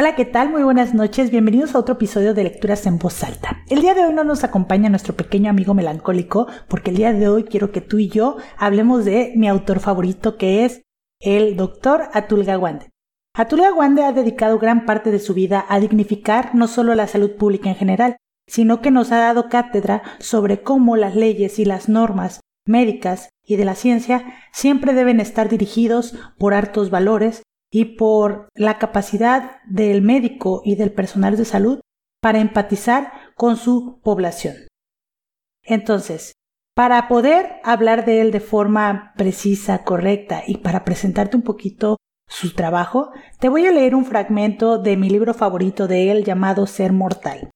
Hola, ¿qué tal? Muy buenas noches. Bienvenidos a otro episodio de Lecturas en Voz Alta. El día de hoy no nos acompaña nuestro pequeño amigo melancólico, porque el día de hoy quiero que tú y yo hablemos de mi autor favorito, que es el doctor Atul Gawande. Atul Gawande ha dedicado gran parte de su vida a dignificar no solo la salud pública en general, sino que nos ha dado cátedra sobre cómo las leyes y las normas médicas y de la ciencia siempre deben estar dirigidos por hartos valores y por la capacidad del médico y del personal de salud para empatizar con su población. Entonces, para poder hablar de él de forma precisa, correcta y para presentarte un poquito su trabajo, te voy a leer un fragmento de mi libro favorito de él llamado Ser Mortal.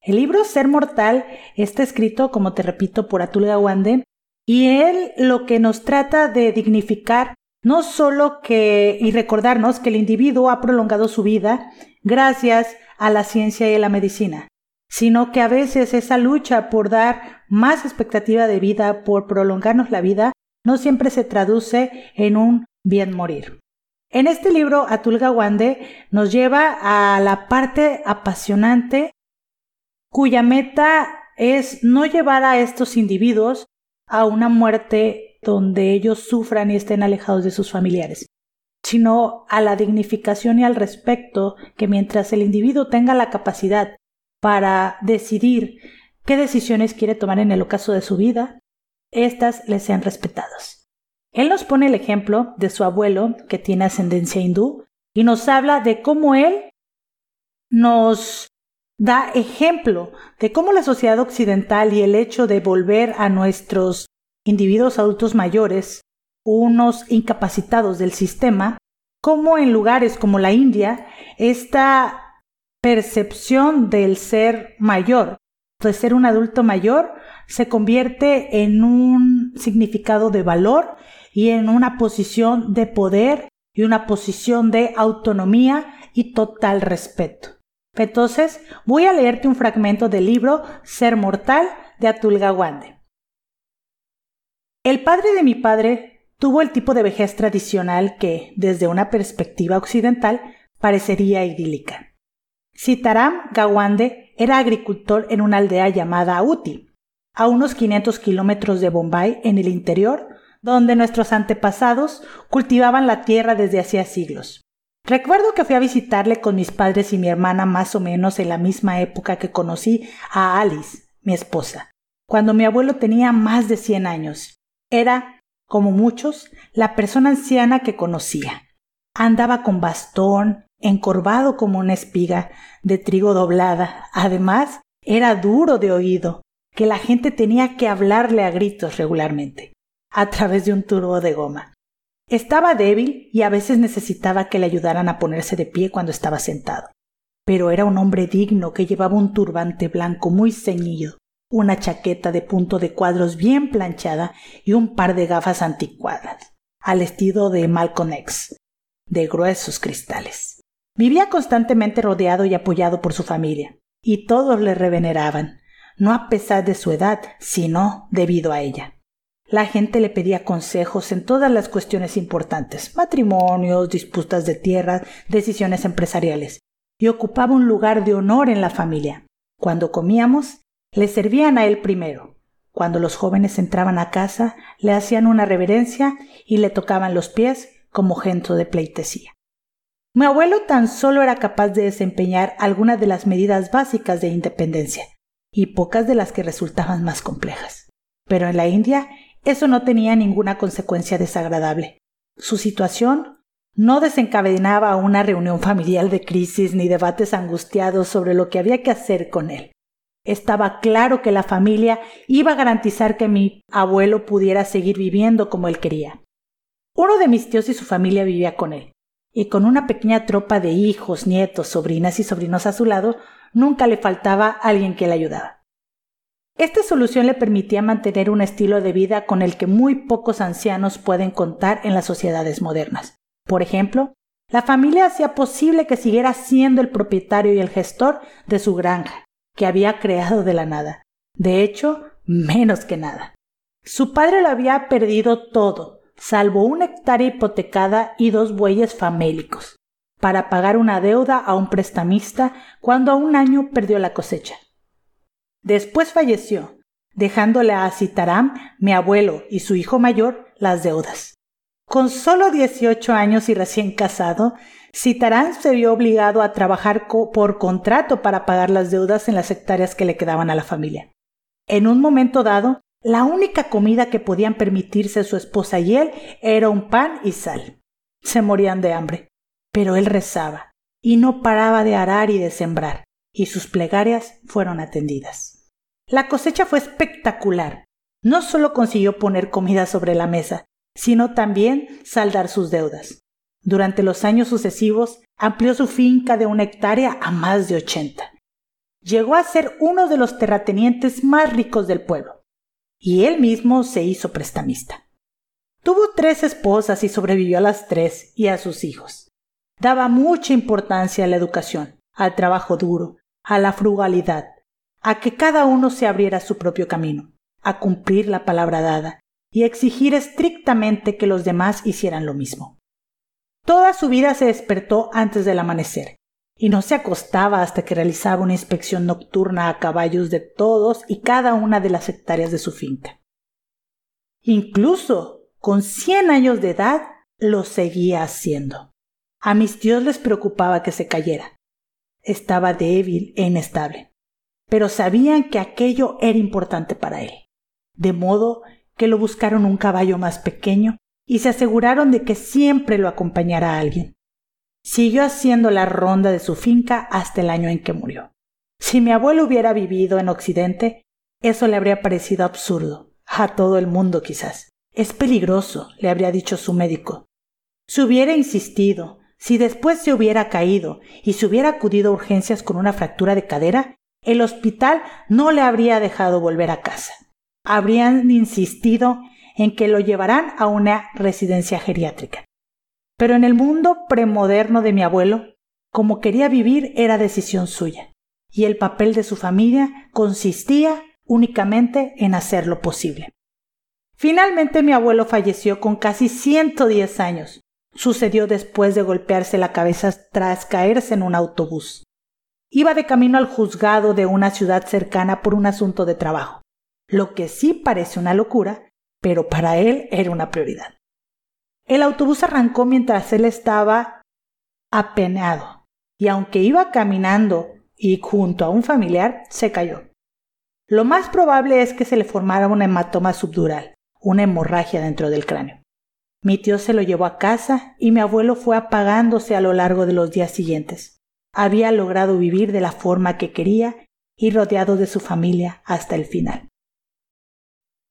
El libro Ser Mortal está escrito, como te repito, por Atul Gawande y él lo que nos trata de dignificar no solo que, y recordarnos que el individuo ha prolongado su vida gracias a la ciencia y a la medicina, sino que a veces esa lucha por dar más expectativa de vida, por prolongarnos la vida, no siempre se traduce en un bien morir. En este libro, Atul Gawande nos lleva a la parte apasionante cuya meta es no llevar a estos individuos a una muerte donde ellos sufran y estén alejados de sus familiares, sino a la dignificación y al respeto que mientras el individuo tenga la capacidad para decidir qué decisiones quiere tomar en el ocaso de su vida, éstas le sean respetadas. Él nos pone el ejemplo de su abuelo, que tiene ascendencia hindú, y nos habla de cómo él nos da ejemplo de cómo la sociedad occidental y el hecho de volver a nuestros individuos adultos mayores, unos incapacitados del sistema, como en lugares como la India, esta percepción del ser mayor, de ser un adulto mayor, se convierte en un significado de valor y en una posición de poder y una posición de autonomía y total respeto. Entonces, voy a leerte un fragmento del libro Ser Mortal de Atul Gawande. El padre de mi padre tuvo el tipo de vejez tradicional que, desde una perspectiva occidental, parecería idílica. Sitaram Gawande era agricultor en una aldea llamada Uti, a unos 500 kilómetros de Bombay en el interior, donde nuestros antepasados cultivaban la tierra desde hacía siglos. Recuerdo que fui a visitarle con mis padres y mi hermana más o menos en la misma época que conocí a Alice, mi esposa, cuando mi abuelo tenía más de 100 años. Era, como muchos, la persona anciana que conocía. Andaba con bastón, encorvado como una espiga de trigo doblada. Además, era duro de oído, que la gente tenía que hablarle a gritos regularmente, a través de un turbo de goma. Estaba débil y a veces necesitaba que le ayudaran a ponerse de pie cuando estaba sentado. Pero era un hombre digno que llevaba un turbante blanco muy ceñido, una chaqueta de punto de cuadros bien planchada y un par de gafas anticuadas, al estilo de Malcolm X, de gruesos cristales. Vivía constantemente rodeado y apoyado por su familia, y todos le reveneraban, no a pesar de su edad, sino debido a ella. La gente le pedía consejos en todas las cuestiones importantes, matrimonios, disputas de tierras, decisiones empresariales, y ocupaba un lugar de honor en la familia. Cuando comíamos, le servían a él primero. Cuando los jóvenes entraban a casa, le hacían una reverencia y le tocaban los pies como gento de pleitesía. Mi abuelo tan solo era capaz de desempeñar algunas de las medidas básicas de independencia y pocas de las que resultaban más complejas. Pero en la India eso no tenía ninguna consecuencia desagradable. Su situación no desencadenaba una reunión familiar de crisis ni debates angustiados sobre lo que había que hacer con él. Estaba claro que la familia iba a garantizar que mi abuelo pudiera seguir viviendo como él quería. Uno de mis tíos y su familia vivía con él, y con una pequeña tropa de hijos, nietos, sobrinas y sobrinos a su lado, nunca le faltaba alguien que le ayudaba. Esta solución le permitía mantener un estilo de vida con el que muy pocos ancianos pueden contar en las sociedades modernas. Por ejemplo, la familia hacía posible que siguiera siendo el propietario y el gestor de su granja, que había creado de la nada. De hecho, menos que nada. Su padre lo había perdido todo, salvo una hectárea hipotecada y dos bueyes famélicos. para pagar una deuda a un prestamista cuando a un año perdió la cosecha. Después falleció, dejándole a Sitaram, mi abuelo y su hijo mayor, las deudas. Con solo 18 años y recién casado, Sitaram se vio obligado a trabajar por contrato para pagar las deudas en las hectáreas que le quedaban a la familia. En un momento dado, la única comida que podían permitirse su esposa y él era un pan y sal. Se morían de hambre, pero él rezaba y no paraba de arar y de sembrar, y sus plegarias fueron atendidas. La cosecha fue espectacular. No solo consiguió poner comida sobre la mesa, sino también saldar sus deudas. Durante los años sucesivos amplió su finca de una hectárea a más de ochenta. Llegó a ser uno de los terratenientes más ricos del pueblo, y él mismo se hizo prestamista. Tuvo tres esposas y sobrevivió a las tres y a sus hijos. Daba mucha importancia a la educación, al trabajo duro, a la frugalidad, a que cada uno se abriera su propio camino, a cumplir la palabra dada y exigir estrictamente que los demás hicieran lo mismo. Toda su vida se despertó antes del amanecer, y no se acostaba hasta que realizaba una inspección nocturna a caballos de todos y cada una de las hectáreas de su finca. Incluso con cien años de edad lo seguía haciendo. A mis tíos les preocupaba que se cayera. Estaba débil e inestable, pero sabían que aquello era importante para él, de modo que lo buscaron un caballo más pequeño y se aseguraron de que siempre lo acompañara alguien. Siguió haciendo la ronda de su finca hasta el año en que murió. Si mi abuelo hubiera vivido en Occidente, eso le habría parecido absurdo, a todo el mundo quizás. Es peligroso, le habría dicho su médico. Si hubiera insistido, si después se hubiera caído y se hubiera acudido a urgencias con una fractura de cadera, el hospital no le habría dejado volver a casa habrían insistido en que lo llevarán a una residencia geriátrica. Pero en el mundo premoderno de mi abuelo, como quería vivir era decisión suya, y el papel de su familia consistía únicamente en hacer lo posible. Finalmente mi abuelo falleció con casi 110 años. Sucedió después de golpearse la cabeza tras caerse en un autobús. Iba de camino al juzgado de una ciudad cercana por un asunto de trabajo lo que sí parece una locura, pero para él era una prioridad. El autobús arrancó mientras él estaba apenado, y aunque iba caminando y junto a un familiar, se cayó. Lo más probable es que se le formara un hematoma subdural, una hemorragia dentro del cráneo. Mi tío se lo llevó a casa y mi abuelo fue apagándose a lo largo de los días siguientes. Había logrado vivir de la forma que quería y rodeado de su familia hasta el final.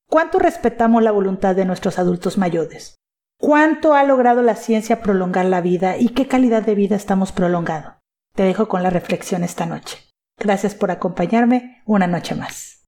¿Cuánto respetamos la voluntad de nuestros adultos mayores? ¿Cuánto ha logrado la ciencia prolongar la vida y qué calidad de vida estamos prolongando? Te dejo con la reflexión esta noche. Gracias por acompañarme una noche más.